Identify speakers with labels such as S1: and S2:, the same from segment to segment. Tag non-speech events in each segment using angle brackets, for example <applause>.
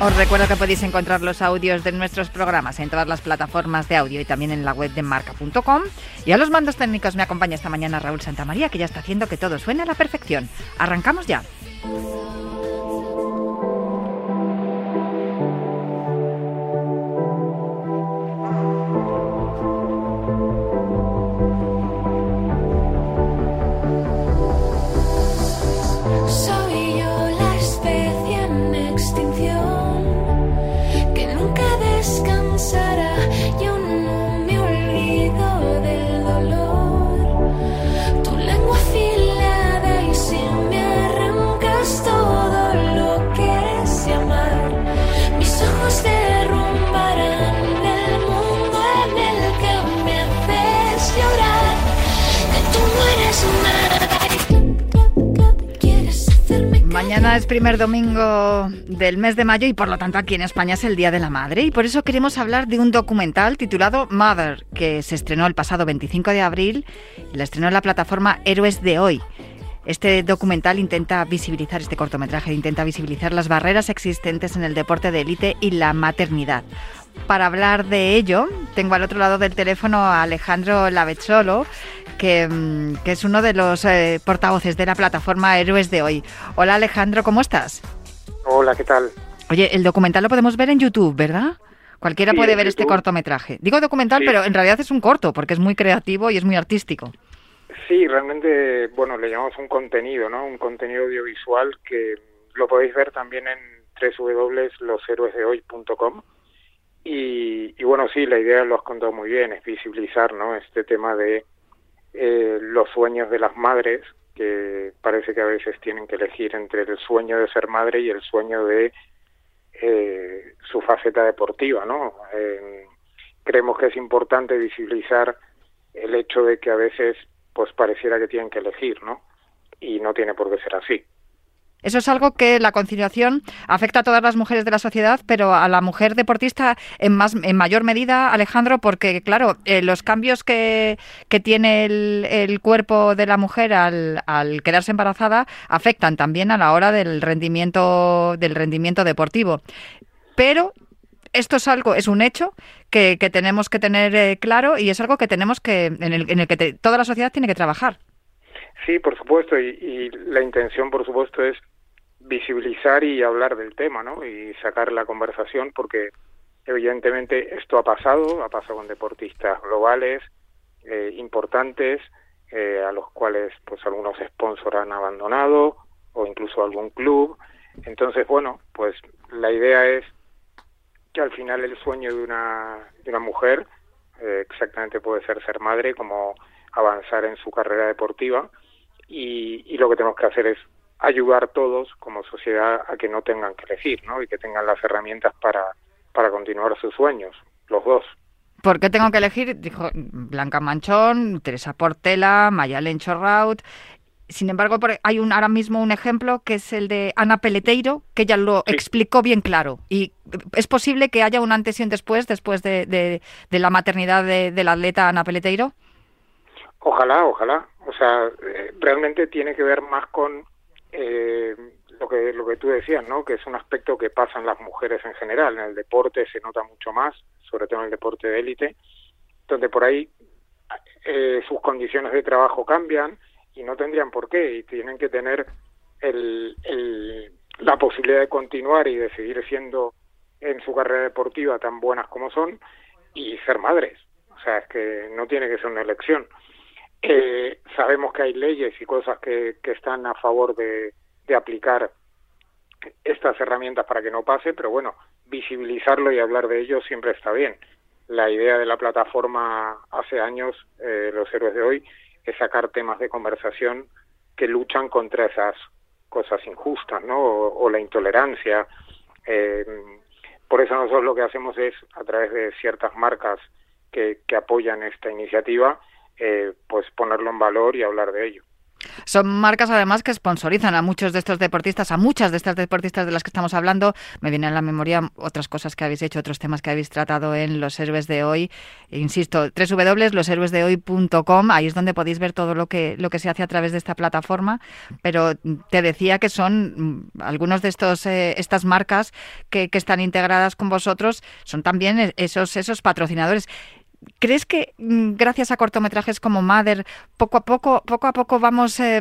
S1: Os recuerdo que podéis encontrar los audios de nuestros programas en todas las plataformas de audio y también en la web de marca.com. Y a los mandos técnicos me acompaña esta mañana Raúl Santamaría, que ya está haciendo que todo suene a la perfección. Arrancamos ya. Es primer domingo del mes de mayo y por lo tanto aquí en España es el Día de la Madre y por eso queremos hablar de un documental titulado Mother que se estrenó el pasado 25 de abril y la estrenó en la plataforma Héroes de Hoy. Este documental intenta visibilizar, este cortometraje intenta visibilizar las barreras existentes en el deporte de élite y la maternidad. Para hablar de ello, tengo al otro lado del teléfono a Alejandro Lavezzolo, que, mm, que es uno de los eh, portavoces de la plataforma Héroes de Hoy. Hola Alejandro, ¿cómo estás?
S2: Hola, ¿qué tal?
S1: Oye, el documental lo podemos ver en YouTube, ¿verdad? Cualquiera
S2: Sí,
S1: puede ver este cortometraje. Digo documental,
S2: Sí.
S1: pero en realidad es un corto, porque es muy creativo y es muy artístico.
S2: Sí, realmente, bueno, le llamamos un contenido, ¿no? Un contenido audiovisual que lo podéis ver también en www.loshéroesdehoy.com y, y bueno, sí, la idea lo has contado muy bien, es visibilizar, ¿no? Este tema de eh, los sueños de las madres, que parece que a veces tienen que elegir entre el sueño de ser madre y el sueño de eh, su faceta deportiva, ¿no? Creemos que es importante visibilizar el hecho de que a veces pues pareciera que tienen que elegir, ¿no? Y no tiene por qué ser así.
S1: Eso es algo que la conciliación afecta a todas las mujeres de la sociedad, pero a la mujer deportista en más en mayor medida, Alejandro, porque claro, eh, los cambios que, que tiene el, el cuerpo de la mujer al, al quedarse embarazada afectan también a la hora del rendimiento del rendimiento deportivo. Pero esto es algo, es un hecho que, que tenemos que tener eh, claro y es algo que tenemos que en el, en el que te- toda la sociedad tiene que trabajar.
S2: Sí, por supuesto, y, y la intención, por supuesto, es visibilizar y hablar del tema, ¿no? Y sacar la conversación, porque evidentemente esto ha pasado, ha pasado con deportistas globales eh, importantes, eh, a los cuales pues algunos sponsors han abandonado o incluso algún club. Entonces, bueno, pues la idea es que al final el sueño de una, de una mujer eh, exactamente puede ser ser madre, como avanzar en su carrera deportiva y, y lo que tenemos que hacer es ayudar todos como sociedad a que no tengan que elegir, ¿no? Y que tengan las herramientas para, para continuar sus sueños, los dos.
S1: ¿Por qué tengo que elegir? Dijo Blanca Manchón, Teresa Portela, Mayalen Chorraut. Sin embargo, hay un, ahora mismo un ejemplo que es el de Ana Peleteiro, que ella lo
S2: Sí.
S1: explicó bien claro. Y es posible que haya un antes y un después, después de, de- de la maternidad de, del atleta Ana Peleteiro.
S2: Ojalá, ojalá. O sea, eh, realmente tiene que ver más con eh, lo que lo que tú decías, ¿no? Que es un aspecto que pasa en las mujeres en general. En el deporte se nota mucho más, sobre todo en el deporte de élite, donde por ahí eh, sus condiciones de trabajo cambian y no tendrían por qué y tienen que tener el, la posibilidad de continuar y de seguir siendo en su carrera deportiva tan buenas como son y ser madres. O sea, es que no tiene que ser una elección. Eh, sabemos que hay leyes y cosas que, están a favor de, de aplicar estas herramientas para que no pase, pero bueno, visibilizarlo y hablar de ello siempre está bien. La idea de la plataforma hace años, eh, los héroes de hoy, es sacar temas de conversación que luchan contra esas cosas injustas, ¿no? O, o la intolerancia. Eh, por eso nosotros lo que hacemos es, a través de ciertas marcas que, que apoyan esta iniciativa, eh, pues ponerlo en valor y hablar de ello.
S1: Son marcas además que sponsorizan a muchos de estos deportistas, a muchas de estas deportistas de las que estamos hablando. Me vienen a la memoria otras cosas que habéis hecho, otros temas que habéis tratado en Los Héroes de Hoy. Insisto, www.loshéroesdehoy.com, ahí es donde podéis ver todo lo que, lo que se hace a través de esta plataforma. Pero te decía que son mm, algunos de estos eh, estas marcas que, que están integradas con vosotros, son también esos, esos patrocinadores. ¿Crees que mm, gracias a cortometrajes como Mother, poco a poco, poco a poco vamos eh,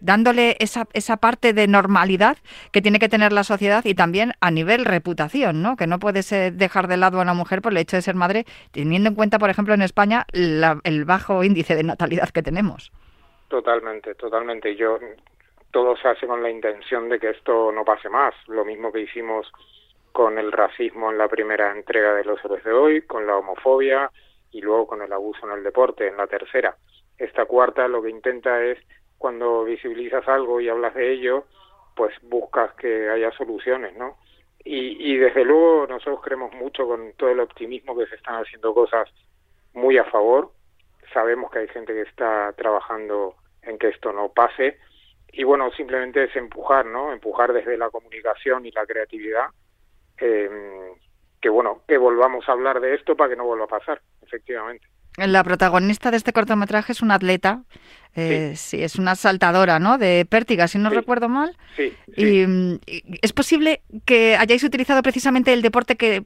S1: dándole esa, esa parte de normalidad que tiene que tener la sociedad y también a nivel reputación, ¿no? Que no puedes dejar de lado a una mujer por el hecho de ser madre, teniendo en cuenta, por ejemplo, en España la, el bajo índice de natalidad que tenemos.
S2: Totalmente, totalmente. Yo todo se hace con la intención de que esto no pase más. Lo mismo que hicimos con el racismo en la primera entrega de los héroes de hoy, con la homofobia y luego con el abuso en el deporte en la tercera. Esta cuarta lo que intenta es cuando visibilizas algo y hablas de ello, pues buscas que haya soluciones, ¿no? Y, y desde luego nosotros creemos mucho con todo el optimismo que se están haciendo cosas muy a favor. Sabemos que hay gente que está trabajando en que esto no pase. Y bueno, simplemente es empujar, ¿no? Empujar desde la comunicación y la creatividad eh, que bueno, que volvamos a hablar de esto para que no vuelva a pasar, efectivamente.
S1: La protagonista de este cortometraje es una atleta, eh, sí. sí. es una saltadora, ¿no? De pértiga, si no
S2: Sí.
S1: recuerdo mal.
S2: Sí,
S1: Y, mm, y es posible que hayáis utilizado precisamente el deporte que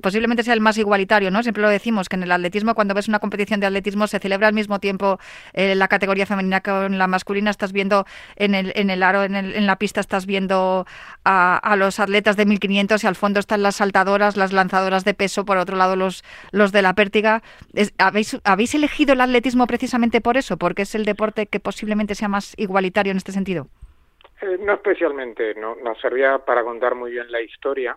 S1: posiblemente sea el más igualitario, ¿no? Siempre lo decimos, que en el atletismo, cuando ves una competición de atletismo, se celebra al mismo tiempo eh, la categoría femenina con la masculina. Estás viendo en el, en el aro, en, el- en la pista, estás viendo a, a los atletas de 1500 y al fondo están las saltadoras, las lanzadoras de peso, por otro lado los, los de la pértiga. Es- ¿habéis, ¿Habéis elegido el atletismo precisamente por eso? Porque es el deporte que posiblemente sea más igualitario en este sentido.
S2: Eh, no especialmente, no, nos servía para contar muy bien la historia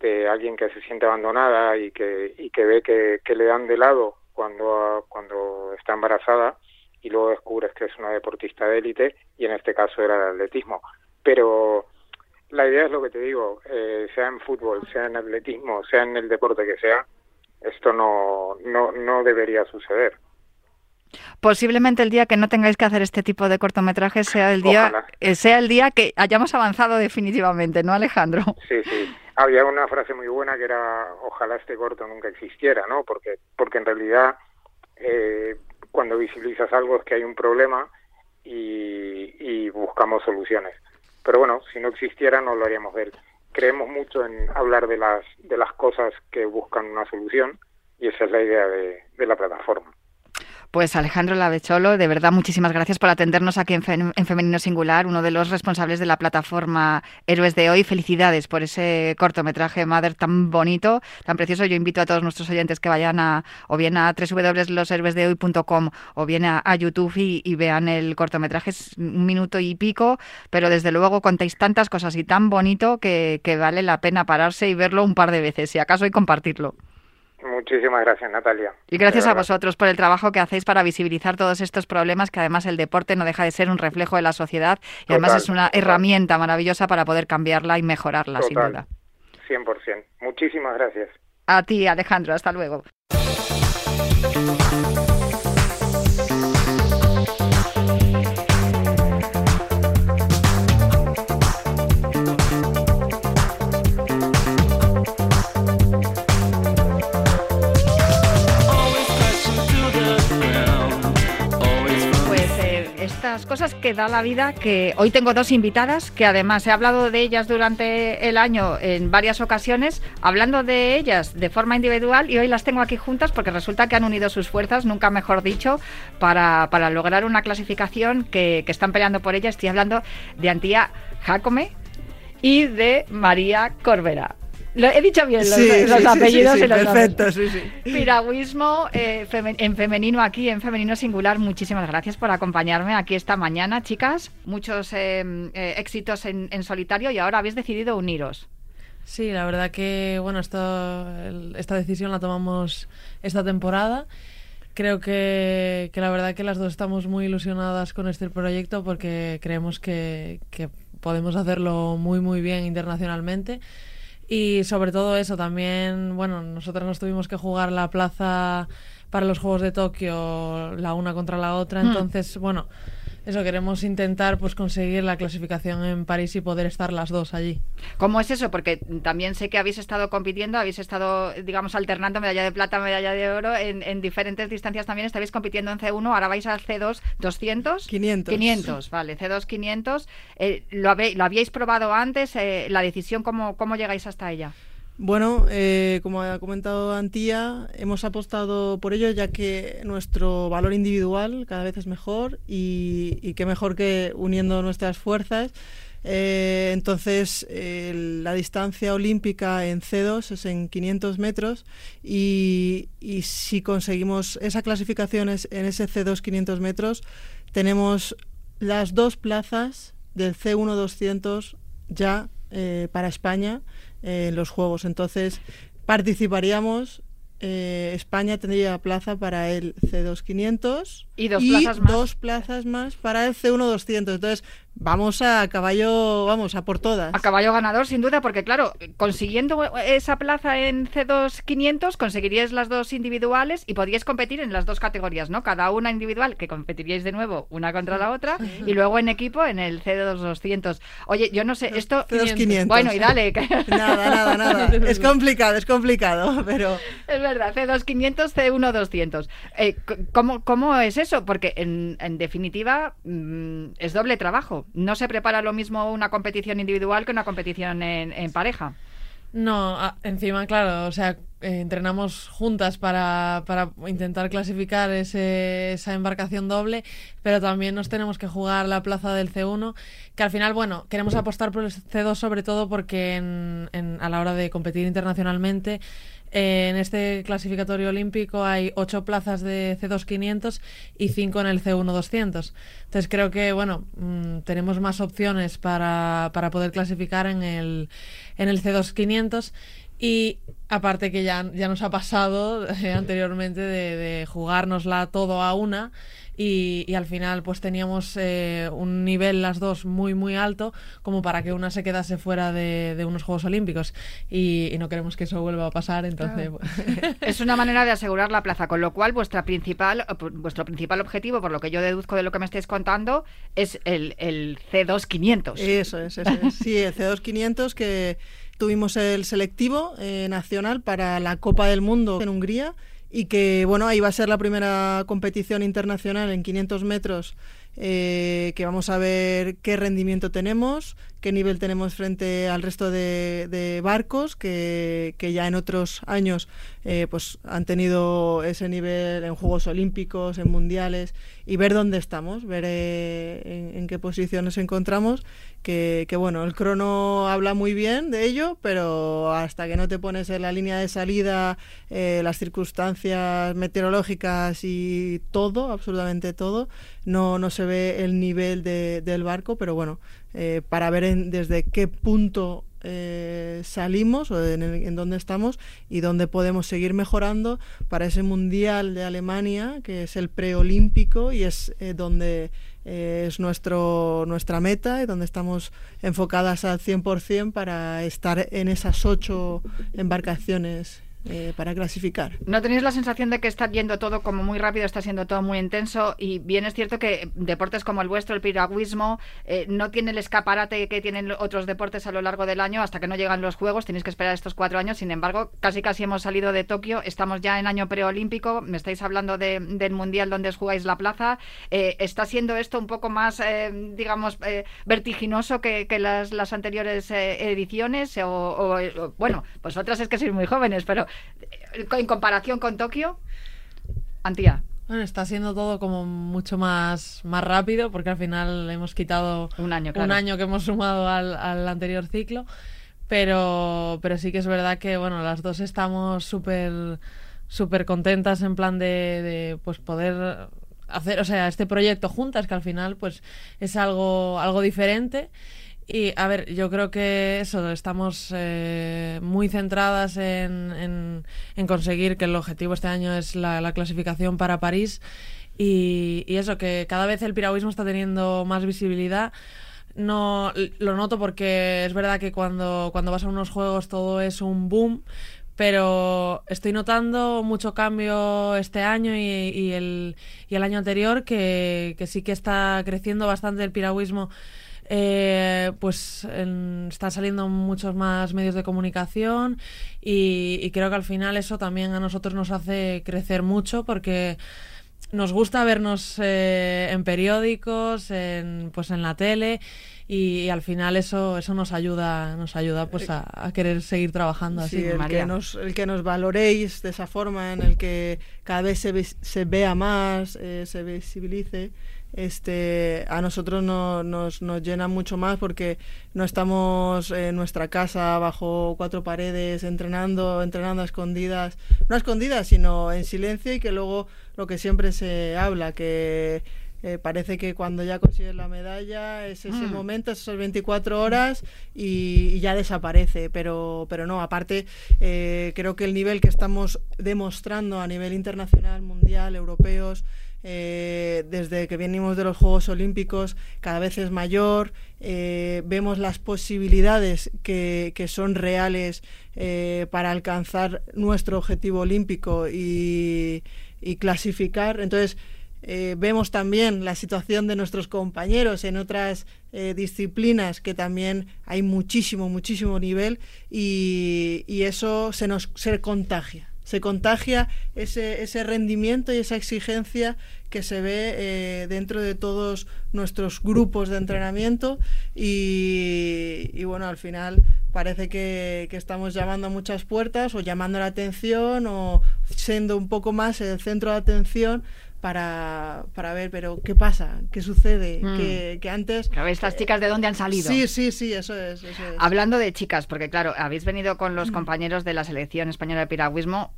S2: de alguien que se siente abandonada y que, y que ve que, le dan de lado cuando, está embarazada y luego descubres que es una deportista de élite y en este caso era el atletismo. Pero la idea es lo que te digo, eh, sea en fútbol, sea en atletismo, sea en el deporte que sea, esto no debería suceder.
S1: Posiblemente el día que no tengáis que hacer este tipo de cortometrajes sea el día
S2: Ojalá.
S1: eh, sea el día que hayamos avanzado definitivamente, ¿no, Alejandro?
S2: Sí, sí. Había una frase muy buena que era ojalá este corto nunca existiera, ¿no? Porque, porque en realidad eh, cuando visibilizas algo es que hay un problema y, y buscamos soluciones. Pero bueno, si no existiera no lo haríamos de él. Creemos mucho en hablar de las, de las cosas que buscan una solución y esa es la idea de, de la plataforma.
S1: Pues Alejandro Lavecholo, de verdad muchísimas gracias por atendernos aquí en, Fe- en Femenino Singular, uno de los responsables de la plataforma Héroes de Hoy. Felicidades por ese cortometraje Mother tan bonito, tan precioso. Yo invito a todos nuestros oyentes que vayan a o bien a www.loshéroesdehoy.com o bien a, YouTube y, y vean el cortometraje. Es un minuto y pico, pero desde luego contáis tantas cosas y tan bonito que, que vale la pena pararse y verlo un par de veces, si acaso, y compartirlo.
S2: Muchísimas gracias, Natalia.
S1: Y gracias a vosotros por el trabajo que hacéis para visibilizar todos estos problemas, que además el deporte no deja de ser un reflejo de la sociedad y además es una
S2: total.
S1: herramienta maravillosa para poder cambiarla y mejorarla, sin duda.
S2: 100%. Muchísimas gracias.
S1: A ti, Alejandro, hasta luego. Estas cosas que da la vida, que hoy tengo dos invitadas, que además he hablado de ellas durante el año en varias ocasiones, hablando de ellas de forma individual y hoy las tengo aquí juntas porque resulta que han unido sus fuerzas, nunca mejor dicho, para, para lograr una clasificación que, que están peleando por ella. Estoy hablando de Antía Jacome y de María Corbera. Lo, he dicho bien los,
S3: Sí,
S1: los
S3: sí, sí,
S1: apellidos
S3: sí, sí,
S1: y los
S3: perfecto,
S1: nombres.
S3: sí, sí.
S1: Piragüismo eh, femen- en femenino aquí, en femenino singular. Muchísimas gracias por acompañarme aquí esta mañana, chicas. Muchos eh, eh, éxitos en, en solitario y ahora habéis decidido uniros.
S4: Sí, la verdad que bueno, esto, el- esta decisión la tomamos esta temporada. Creo que, que la verdad que las dos estamos muy ilusionadas con este proyecto porque creemos que, que podemos hacerlo muy muy bien internacionalmente. Y sobre todo eso, también, bueno, nosotras nos tuvimos que jugar la plaza para los Juegos de Tokio la una contra la otra,
S1: Mm.
S4: entonces, bueno, eso queremos intentar pues conseguir la clasificación en París y poder estar las dos allí.
S1: ¿Cómo es eso? Porque también sé que habéis estado compitiendo, habéis estado, digamos, alternando medalla de plata, medalla de oro en, en diferentes distancias también. Estabais compitiendo en C1, ahora vais al C2 200.
S3: 500.
S1: 500, vale, C2 500. Eh, ¿lo, habe- ¿Lo habíais probado antes? Eh, ¿La decisión, cómo, cómo llegáis hasta ella?
S3: Bueno, eh, como ha comentado Antía, hemos apostado por ello ya que nuestro valor individual cada vez es mejor y, qué mejor que uniendo nuestras fuerzas. Eh, entonces, la distancia olímpica en C2 es en 500 metros y, si conseguimos esa clasificación es- en ese C2 500 metros, tenemos las dos plazas del C1 200 ya eh, para España en los Juegos. Entonces, participaríamos. eh, España tendría plaza para el C2 500
S1: Y dos plazas más.
S3: dos plazas más para el C1 200. Entonces, vamos a caballo, vamos a por todas.
S1: A caballo ganador, sin duda, porque claro, consiguiendo esa plaza en C2 500, conseguiríais las dos individuales y podríais competir en las dos categorías, ¿no? Cada una individual, que competiríais de nuevo una contra la otra, y luego en equipo en el C2 200. Oye, yo no sé, esto...
S3: C2 500.
S1: Bueno, y dale. que- <laughs>
S3: Nada, nada, nada. es complicado, es complicado, pero
S1: Es verdad, C2 500, C1 200. Eh, c- ¿cómo, ¿Cómo es eso? Porque en, en definitiva mm, es doble trabajo. No se prepara lo mismo una competición individual que una competición en, pareja.
S4: No, encima, claro, o sea, eh, entrenamos juntas para, para intentar clasificar esa embarcación doble, pero también nos tenemos que jugar la plaza del C1, que al final, bueno, queremos apostar por el C2 sobre todo porque a la hora de competir internacionalmente, eh, en este clasificatorio olímpico hay ocho plazas de C2 500 y cinco en el C1 200. Entonces creo que, bueno, mm, tenemos más opciones para, para poder clasificar en el, en el C2 500 y aparte que ya, ya nos ha pasado eh, anteriormente de, de jugárnosla todo a una y, y al final pues teníamos eh, un nivel las dos muy muy alto como para que una se quedase fuera de, de unos Juegos Olímpicos y, y no queremos que eso vuelva a pasar entonces <laughs>
S1: Es una manera de asegurar la plaza, con lo cual vuestra principal, vuestro principal objetivo, por lo que yo deduzco de lo que me estáis contando, es el, el C2 500.
S3: eso es, eso es. Sí, el C2 500 que tuvimos el selectivo eh, nacional para la Copa del Mundo en Hungría y que, bueno, ahí va a ser la primera competición internacional en 500 metros eh, que vamos a ver qué rendimiento tenemos, qué nivel tenemos frente al resto de, barcos que, que ya en otros años eh, pues han tenido ese nivel en Juegos Olímpicos, en Mundiales y ver dónde estamos, ver eh, en, en qué posición nos encontramos. Que, que, bueno, el crono habla muy bien de ello, pero hasta que no te pones en la línea de salida, eh, las circunstancias meteorológicas y todo, absolutamente todo, no, no se ve el nivel de- del barco, pero bueno, eh, para ver en- desde qué punto eh, salimos o en, dónde estamos y dónde podemos seguir mejorando para ese mundial de Alemania que es el preolímpico y es eh, donde es nuestro nuestra meta y donde estamos enfocadas al 100% para estar en esas ocho embarcaciones eh, para clasificar.
S1: ¿No tenéis la sensación de que está yendo todo como muy rápido, está siendo todo muy intenso? Y bien es cierto que deportes como el vuestro, el piragüismo, eh, no tiene el escaparate que tienen otros deportes a lo largo del año hasta que no llegan los Juegos. Tenéis que esperar estos cuatro años. Sin embargo, casi casi hemos salido de Tokio. Estamos ya en año preolímpico. Me estáis hablando de- del Mundial donde jugáis la plaza. Eh, ¿Está siendo esto un poco más, eh, digamos, eh, vertiginoso que, las, anteriores ediciones? O, o- o- bueno, es que sois muy jóvenes, pero en comparación con Tokio, Antía.
S4: Bueno, está siendo todo como mucho más, más rápido porque al final hemos quitado
S1: Un año,
S4: un año que hemos sumado al, al anterior ciclo. Pero, pero sí que es verdad que bueno, las dos estamos súper súper contentas en plan de, de, pues poder hacer, o sea, este proyecto juntas, que al final pues es algo, algo diferente. Y a ver, yo creo que eso, estamos eh, muy centradas en, en- conseguir que el objetivo este año es la, la clasificación para París. Y, y eso, que cada vez el piragüismo está teniendo más visibilidad. No lo noto porque es verdad que cuando, cuando vas a unos juegos todo es un boom, pero estoy notando mucho cambio este año y, y el, y el año anterior que, que sí que está creciendo bastante el piragüismo. Eh, pues en- están saliendo muchos más medios de comunicación y, y creo que al final eso también a nosotros nos hace crecer mucho porque nos gusta vernos eh, en periódicos, en, pues en la tele y, y al final eso eso nos ayuda nos ayuda pues a, a querer seguir trabajando así.
S3: Sí, el
S1: María.
S3: que, nos, el que nos valoréis de esa forma, en el que cada vez se, vis- se vea más, eh, se visibilice, este, a nosotros no- nos, nos llena mucho más porque no estamos en nuestra casa bajo cuatro paredes entrenando, entrenando a escondidas, no a escondidas, sino en silencio y que luego lo que siempre se habla, que eh, parece que cuando ya consigues la medalla es ese
S1: Mm.
S3: momento, esas 24 horas y, y ya desaparece. Pero, pero no, aparte, eh, creo que el nivel que estamos demostrando a nivel internacional, mundial, europeos, eh, desde que venimos de los Juegos Olímpicos, cada vez es mayor. eh, vemos las posibilidades que, son reales eh, para alcanzar nuestro objetivo olímpico y, clasificar. Entonces, vemos también la situación de nuestros compañeros en otras disciplinas que también hay muchísimo, muchísimo nivel y, y eso se nos se contagia. Se contagia ese, ese rendimiento y esa exigencia que se ve eh, dentro de todos nuestros grupos de entrenamiento. Y, y bueno, al final parece que, que estamos llamando a muchas puertas o llamando la atención o siendo un poco más el centro de atención para, para ver, pero ¿qué pasa? ¿Qué sucede?
S1: Mm.
S3: Que, que antes...
S1: Claro, estas chicas de dónde han salido.
S3: Sí, sí, sí, eso es. Eso es.
S1: Hablando de chicas, porque claro, habéis venido con
S3: Mm.
S1: los compañeros de la selección española de piragüismo.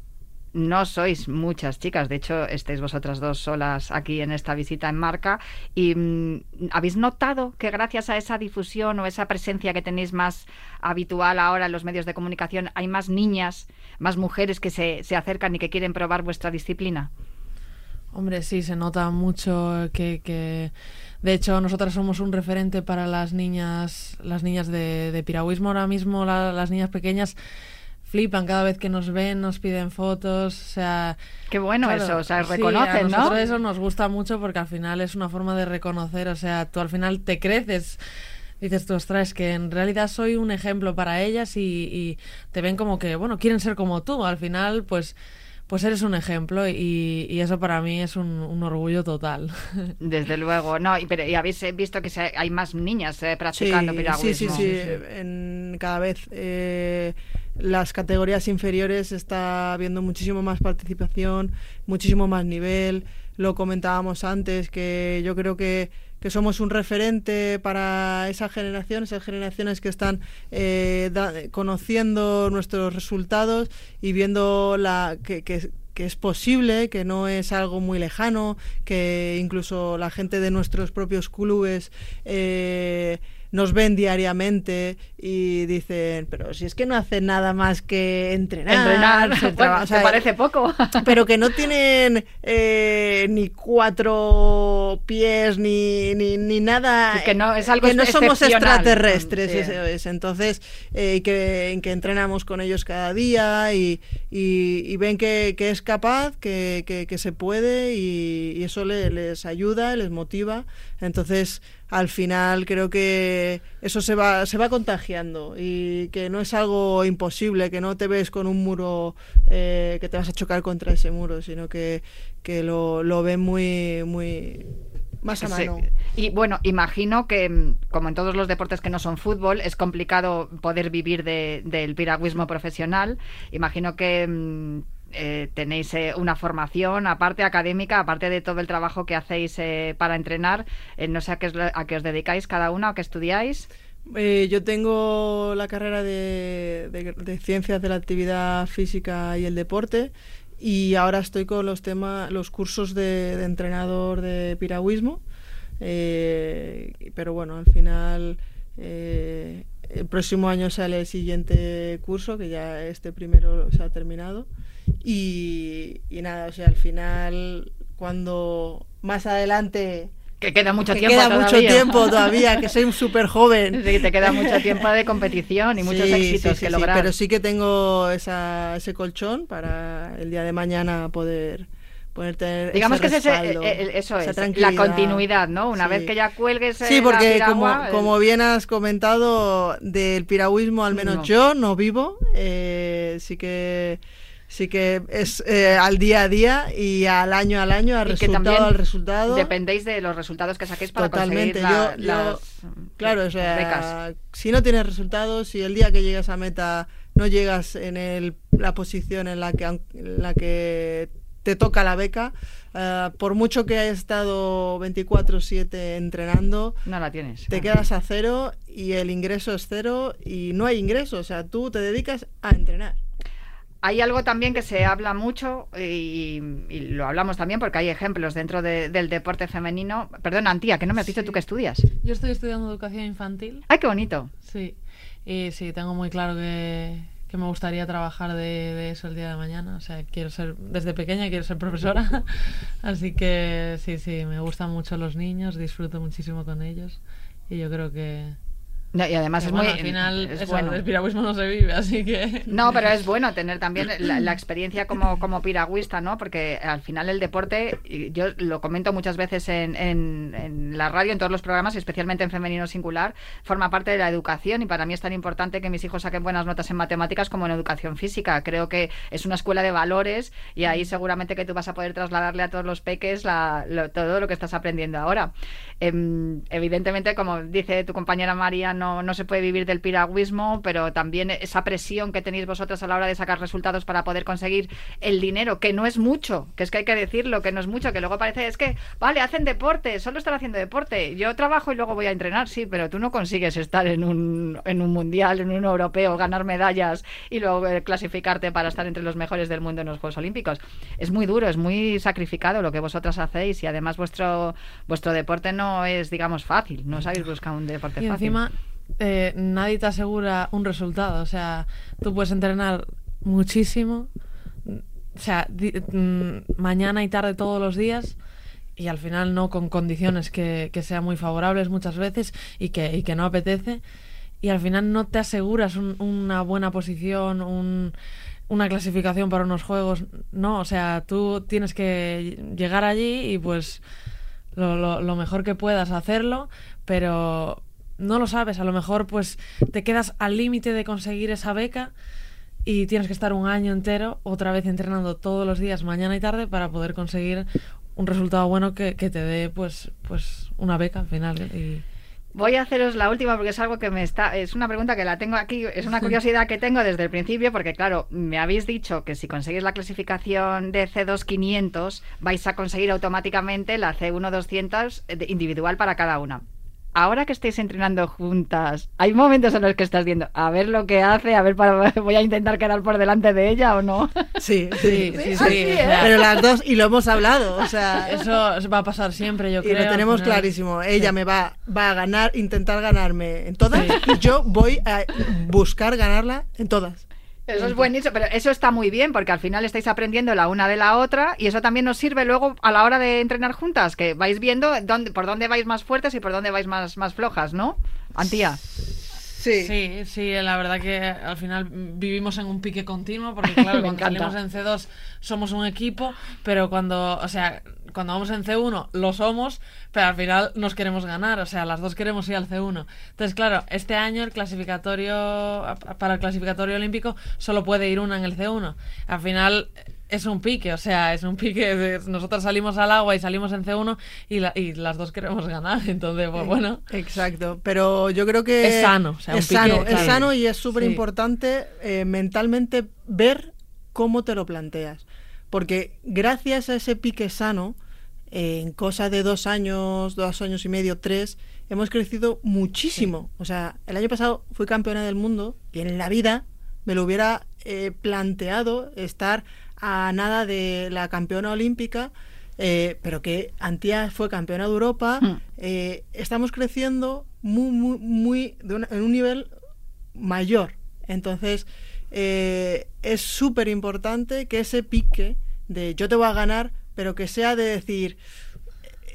S1: No sois muchas chicas, de hecho estáis vosotras dos solas aquí en esta visita en Marca. ¿Y mm, habéis notado que gracias a esa difusión o esa presencia que tenéis más habitual ahora en los medios de comunicación, hay más niñas, más mujeres que se, se acercan y que quieren probar vuestra disciplina?
S4: Hombre, sí, se nota mucho que, que de hecho nosotras somos un referente para las niñas, las niñas de, de piragüismo ahora mismo, la- las niñas pequeñas flipan cada vez que nos ven, nos piden fotos, o sea,
S1: Qué bueno
S4: Claro,
S1: eso, o sea,
S4: sí,
S1: reconocen,
S4: a
S1: ¿no?
S4: nosotros eso nos gusta mucho porque al final es una forma de reconocer, o sea, tú al final te creces. Dices tú, ostras, que en realidad soy un ejemplo para ellas y, y te ven como que, bueno, quieren ser como tú. Al final, pues, pues eres un ejemplo y, y eso para mí es un, un orgullo total. <laughs>
S1: Desde luego, no, y, pero, y habéis eh, visto que se- hay más niñas eh, practicando piragüismo.
S3: Sí, sí, sí. En, cada vez eh, las categorías inferiores está habiendo muchísimo más participación, muchísimo más nivel. Lo comentábamos antes, que yo creo que, que somos un referente para esa generación, esas generaciones que están eh, conociendo nuestros resultados y viendo que es posible, que no es algo muy lejano, que incluso la gente de nuestros propios clubes eh, nos ven diariamente y dicen, pero si es que no hacen nada más que entrenar,
S1: Entrenar,
S3: se <laughs>
S1: bueno,
S3: traba- o sea,
S1: ¿te parece poco? <laughs>
S3: pero que no tienen eh, ni cuatro pies ni, ni, ni nada.
S1: Sí, que no- es algo
S3: que no somos extraterrestres,
S1: Sí.
S3: es. Entonces, eh, que, que entrenamos con ellos cada día y, y- y ven que, que es capaz, que, que- que se puede y, y eso le- les ayuda, les motiva. Entonces, al final creo que eso se va, se va contagiando y que no es algo imposible, que no te ves con un muro eh, que te vas a chocar contra ese muro, sino que, que lo, lo ven muy, muy más a
S1: Sí.
S3: mano.
S1: Y bueno, imagino que, mm, como en todos los deportes que no son fútbol, es complicado poder vivir de- del piragüismo profesional. Imagino que mm, eh, tenéis eh, una formación aparte académica, aparte de todo el trabajo que hacéis eh, para entrenar. Eh, no sé a qué, es a qué os dedicáis cada una o qué estudiáis.
S3: Eh, yo tengo la carrera de, de- de Ciencias de la Actividad Física y el Deporte y ahora estoy con los temas, los cursos de, de entrenador de piragüismo. Eh, pero bueno, al final el próximo año sale el siguiente curso, que ya este primero se ha terminado. Y, y nada, o sea, al final, cuando más adelante
S1: Que queda mucho
S3: que
S1: tiempo
S3: queda mucho
S1: todavía.
S3: tiempo <laughs> todavía, que soy súper joven.
S1: Sí, te queda mucho tiempo de competición y muchos
S3: Sí,
S1: éxitos
S3: sí,
S1: que lograr.
S3: pero sí que tengo esa, ese colchón para el día de mañana poder, poder tener
S1: Digamos
S3: ese
S1: que es ese- eh, eh, eso es, la continuidad, ¿no? Una vez que ya cuelgues eh,
S3: Sí,
S1: la
S3: porque
S1: piragua,
S3: como,
S1: el-
S3: como bien has comentado, del piragüismo al menos
S1: No.
S3: yo no vivo, eh, sí que sí que es eh, al día a día y al año al año, al
S1: y que
S3: resultado
S1: también
S3: al resultado.
S1: dependéis de los resultados que saquéis para
S3: Totalmente.
S1: conseguir la-
S3: Yo- Claro, o
S1: becas.
S3: sea, si no tienes resultados, si el día que llegas a meta no llegas en el- la posición en la que, en la que te toca la beca, eh, por mucho que hayas estado 24/7 entrenando,
S1: No la tienes.
S3: te quedas a cero y el ingreso es cero y no hay ingreso, o sea, tú te dedicas a entrenar.
S1: Hay algo también que se habla mucho y, y lo hablamos también porque hay ejemplos dentro de- del deporte femenino. Perdona, Antía, que no me has dicho
S4: Sí.
S1: tú que estudias.
S4: Yo estoy estudiando educación infantil.
S1: ¡Ay, qué bonito!
S4: Sí, y sí, tengo muy claro que, que me gustaría trabajar de, de eso el día de mañana. O sea, quiero ser, desde pequeña quiero ser profesora. <laughs> Así que sí, sí, me gustan mucho los niños, disfruto muchísimo con ellos. Y yo creo que,
S1: No, y además es
S4: bueno,
S1: muy...
S4: al final
S1: es
S4: eso,
S1: bueno.
S4: del piragüismo no se vive, así que... <laughs>
S1: No, pero es bueno tener también la, la experiencia como, como piragüista, ¿no? Porque al final el deporte, yo lo comento muchas veces en, en- en la radio, en todos los programas, y especialmente en Femenino Singular, forma parte de la educación y para mí es tan importante que mis hijos saquen buenas notas en matemáticas como en educación física. Creo que es una escuela de valores y ahí seguramente que tú vas a poder trasladarle a todos los peques la- lo- todo lo que estás aprendiendo ahora. Em, evidentemente, como dice tu compañera María, no, no se puede vivir del piragüismo, pero también esa presión que tenéis vosotros a la hora de sacar resultados para poder conseguir el dinero, que no es mucho, que es que hay que decirlo, que no es mucho, que luego parece, es que, vale, hacen deporte, solo están haciendo deporte, yo trabajo y luego voy a entrenar, sí, pero tú no consigues estar en un, en un mundial, en un europeo, ganar medallas y luego eh, clasificarte para estar entre los mejores del mundo en los Juegos Olímpicos. Es muy duro, es muy sacrificado lo que vosotras hacéis y además vuestro, vuestro deporte no es, digamos, fácil, no sabéis buscar un deporte
S4: Y
S1: fácil.
S4: encima eh, nadie te asegura un resultado. O sea, tú puedes entrenar muchísimo, o sea, mm, mañana y tarde todos los días y al final no con condiciones que, que sean muy favorables muchas veces y que, y que no apetece. Y al final no te aseguras un- una buena posición, un- una clasificación para unos juegos. No, o sea, tú tienes que llegar allí y pues lo mejor que puedas hacerlo, pero no lo sabes. A lo mejor pues te quedas al límite de conseguir esa beca y tienes que estar un año entero otra vez entrenando todos los días, mañana y tarde, para poder conseguir un resultado bueno que, que te dé pues, pues una beca al final. Y,
S1: Voy a haceros la última porque es algo que me está. Es una pregunta que la tengo aquí, es una <laughs> curiosidad que tengo desde el principio, porque claro, me habéis dicho que si conseguís la clasificación de C2 500, vais a conseguir automáticamente la C1 200 de- individual para cada una. Ahora que estáis entrenando juntas, ¿hay momentos en los que estás viendo a ver lo que hace, a ver, para, <laughs> voy a intentar quedar por delante de ella o no? <laughs>
S3: Sí,
S4: Sí,
S3: sí,
S4: sí,
S1: ¿eh?
S3: Pero las dos, y lo hemos hablado, o sea,
S4: Eso va a pasar siempre, yo
S3: y
S4: creo.
S3: lo
S4: al
S3: tenemos clarísimo. Ella me va, va a ganar, intentar ganarme en todas, y yo voy a buscar ganarla en todas.
S1: Eso es buenísimo, pero eso está muy bien porque al final estáis aprendiendo la una de la otra y eso también nos sirve luego a la hora de entrenar juntas, que vais viendo dónde, por dónde vais más fuertes y por dónde vais más, más flojas, ¿no? Antía.
S3: Sí.
S4: Sí, sí, la verdad que al final vivimos en un pique continuo porque <laughs> claro, cuando
S1: encanta.
S4: salimos en C2 somos un equipo, pero cuando, o sea, cuando vamos en C1 lo somos, pero al final nos queremos ganar, o sea, las dos queremos ir al C1. Entonces, claro, este año el clasificatorio para el clasificatorio olímpico solo puede ir una en el C1. Al final es un pique, o sea, es un pique de nosotros salimos al agua y salimos en C1 y, la- y las dos queremos ganar, entonces pues bueno.
S3: Exacto, pero yo creo que
S4: Es sano, o sea, un
S3: es
S4: pique,
S3: sano, es
S4: claro.
S3: sano y es súper importante eh, mentalmente ver cómo te lo planteas. Porque gracias a ese pique sano, en cosa de dos años, dos años y medio, tres, hemos crecido muchísimo. O sea, el año pasado fui campeona del mundo y en la vida me lo hubiera eh, planteado estar a nada de la campeona olímpica, eh, pero que Antía fue campeona de Europa.
S1: Mm.
S3: Eh, estamos creciendo muy, muy, muy de una- en un nivel mayor. Entonces, eh, es súper importante que ese pique de yo te voy a ganar, pero que sea de decir,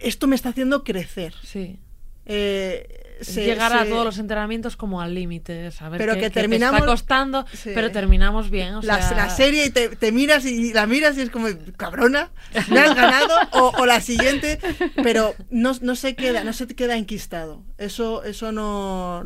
S3: esto me está haciendo crecer.
S4: Sí.
S3: Eh, se-
S4: llegar a todos los entrenamientos como al límite, saber
S3: Pero
S4: que,
S3: que
S4: que te
S3: terminamos-
S4: está costando,
S3: Sí.
S4: pero terminamos bien. O
S3: la,
S4: sea,
S3: la serie y te, te miras y la miras y es como, cabrona, me has ganado, o, o la siguiente, pero no, no se queda, no se te queda enquistado. Eso, eso no,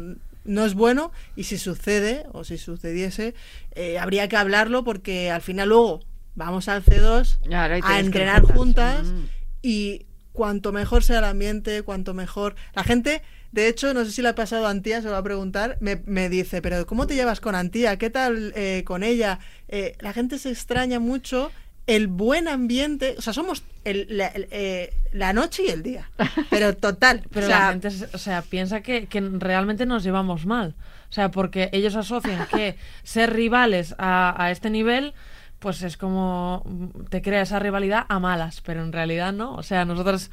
S3: no es bueno, y si sucede, o si sucediese, eh, habría que hablarlo porque al final luego vamos al C2
S1: Claro, y te
S3: a entrenar juntas
S1: Mm.
S3: y cuanto mejor sea el ambiente, cuanto mejor... La gente, de hecho, no sé si le ha pasado a Antía, se lo va a preguntar, me, me dice, pero ¿cómo te llevas con Antía? ¿Qué tal eh, con ella? Eh, la gente se extraña mucho el buen ambiente, o sea, somos el- la, el- eh, la noche y el día, pero total. <laughs>
S4: Pero
S3: o sea,
S4: la gente, o sea, piensa que, que realmente nos llevamos mal. O sea, porque ellos asocian que <laughs> ser rivales a, a este nivel, pues es como te crea esa rivalidad a malas, pero en realidad no. O sea, nosotros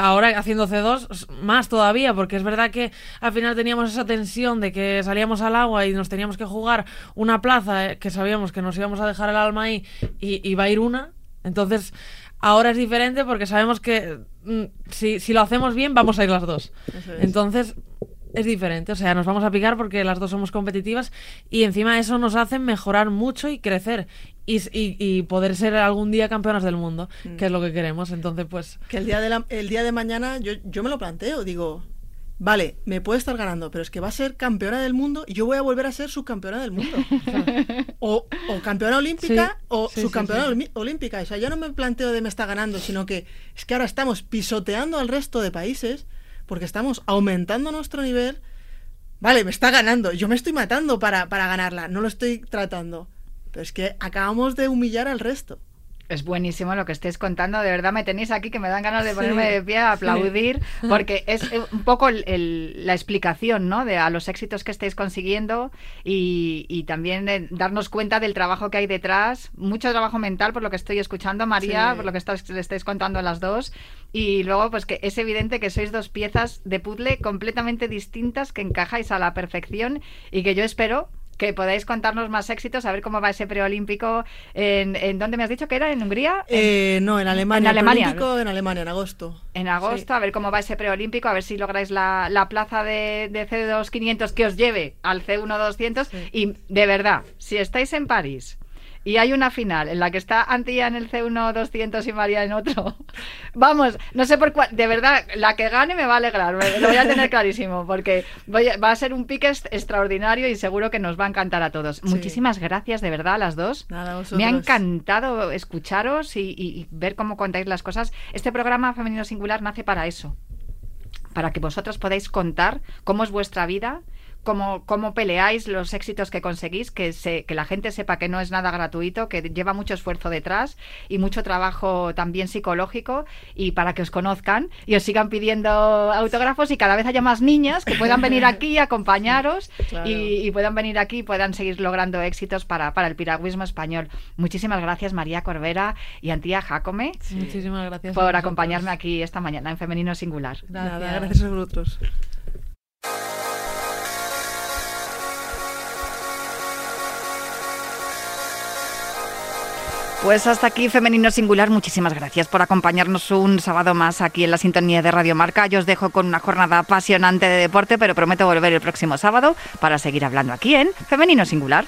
S4: ahora haciendo C2 s- más todavía, porque es verdad que al final teníamos esa tensión de que salíamos al agua y nos teníamos que jugar una plaza eh, que sabíamos que nos íbamos a dejar el alma ahí y iba a ir una. Entonces, ahora es diferente porque sabemos que mm, si, si lo hacemos bien vamos a ir las dos.
S3: Es.
S4: Entonces, es diferente, o sea, nos vamos a picar porque las dos somos competitivas y encima eso nos hace mejorar mucho y crecer y, y- y poder ser algún día campeonas del mundo,
S3: Mm.
S4: que es lo que queremos. Entonces, pues,
S3: que el día de, la- el día de mañana yo, yo me lo planteo, digo, vale, me puede estar ganando, pero es que va a ser campeona del mundo y yo voy a volver a ser subcampeona del mundo. <laughs> o, o campeona olímpica
S4: Sí,
S3: o
S4: sí,
S3: subcampeona
S4: sí,
S3: olímpica. O sea, ya no me planteo de me está ganando, sino que es que ahora estamos pisoteando al resto de países porque estamos aumentando nuestro nivel. Vale, me está ganando, yo me estoy matando para, para ganarla, no lo estoy tratando. Pero es que acabamos de humillar al resto.
S1: Es buenísimo lo que estéis contando, de verdad me tenéis aquí que me dan ganas de
S4: Sí,
S1: ponerme de pie a
S4: sí.
S1: aplaudir, <laughs> porque es eh, un poco el- el- la explicación ¿no? de a los éxitos que estáis consiguiendo y, y también de darnos cuenta del trabajo que hay detrás, mucho trabajo mental por lo que estoy escuchando, María,
S3: Sí.
S1: por lo que estáis- le estáis contando a las dos, y luego pues que es evidente que sois dos piezas de puzzle completamente distintas que encajáis a la perfección y que yo espero que podáis contarnos más éxitos, a ver cómo va ese preolímpico. ¿En, en dónde me has dicho que era? ¿En Hungría?
S3: Eh, no, en Alemania.
S1: En Alemania.
S3: En Alemania, en agosto.
S1: en agosto, a ver cómo va ese preolímpico, a ver si lográis la, la plaza de, de C2 500 que os lleve al C1 200.
S4: Sí.
S1: Y de verdad, si estáis en París y hay una final en la que está Antía en el C1 200 y María en otro, <laughs> vamos, no sé por cuál, de verdad, la que gane me va a alegrar, me- lo voy a tener clarísimo, porque voy a- va a ser un pique extraordinario y seguro que nos va a encantar a todos. Muchísimas gracias, de verdad, a las dos.
S3: Nada, vosotros.
S1: Me ha encantado escucharos y, y- y ver cómo contáis las cosas. Este programa Femenino Singular nace para eso, para que vosotras podáis contar cómo es vuestra vida, cómo, cómo peleáis, los éxitos que conseguís, que, se, que la gente sepa que no es nada gratuito, que lleva mucho esfuerzo detrás y mucho trabajo también psicológico y para que os conozcan y os sigan pidiendo autógrafos y cada vez haya más niñas que puedan venir <laughs> aquí a acompañaros
S3: Claro.
S1: y, y puedan venir aquí y puedan seguir logrando éxitos para, para el piragüismo español. Muchísimas gracias María Corbera y Antía Jacome
S4: muchísimas gracias.
S1: por acompañarme aquí esta mañana en Femenino Singular.
S3: Nada,
S4: Gracias.
S3: gracias a vosotros.
S1: Pues hasta aquí Femenino Singular. Muchísimas gracias por acompañarnos un sábado más aquí en la sintonía de Radio Marca. Yo os dejo con una jornada apasionante de deporte, pero prometo volver el próximo sábado para seguir hablando aquí en Femenino Singular.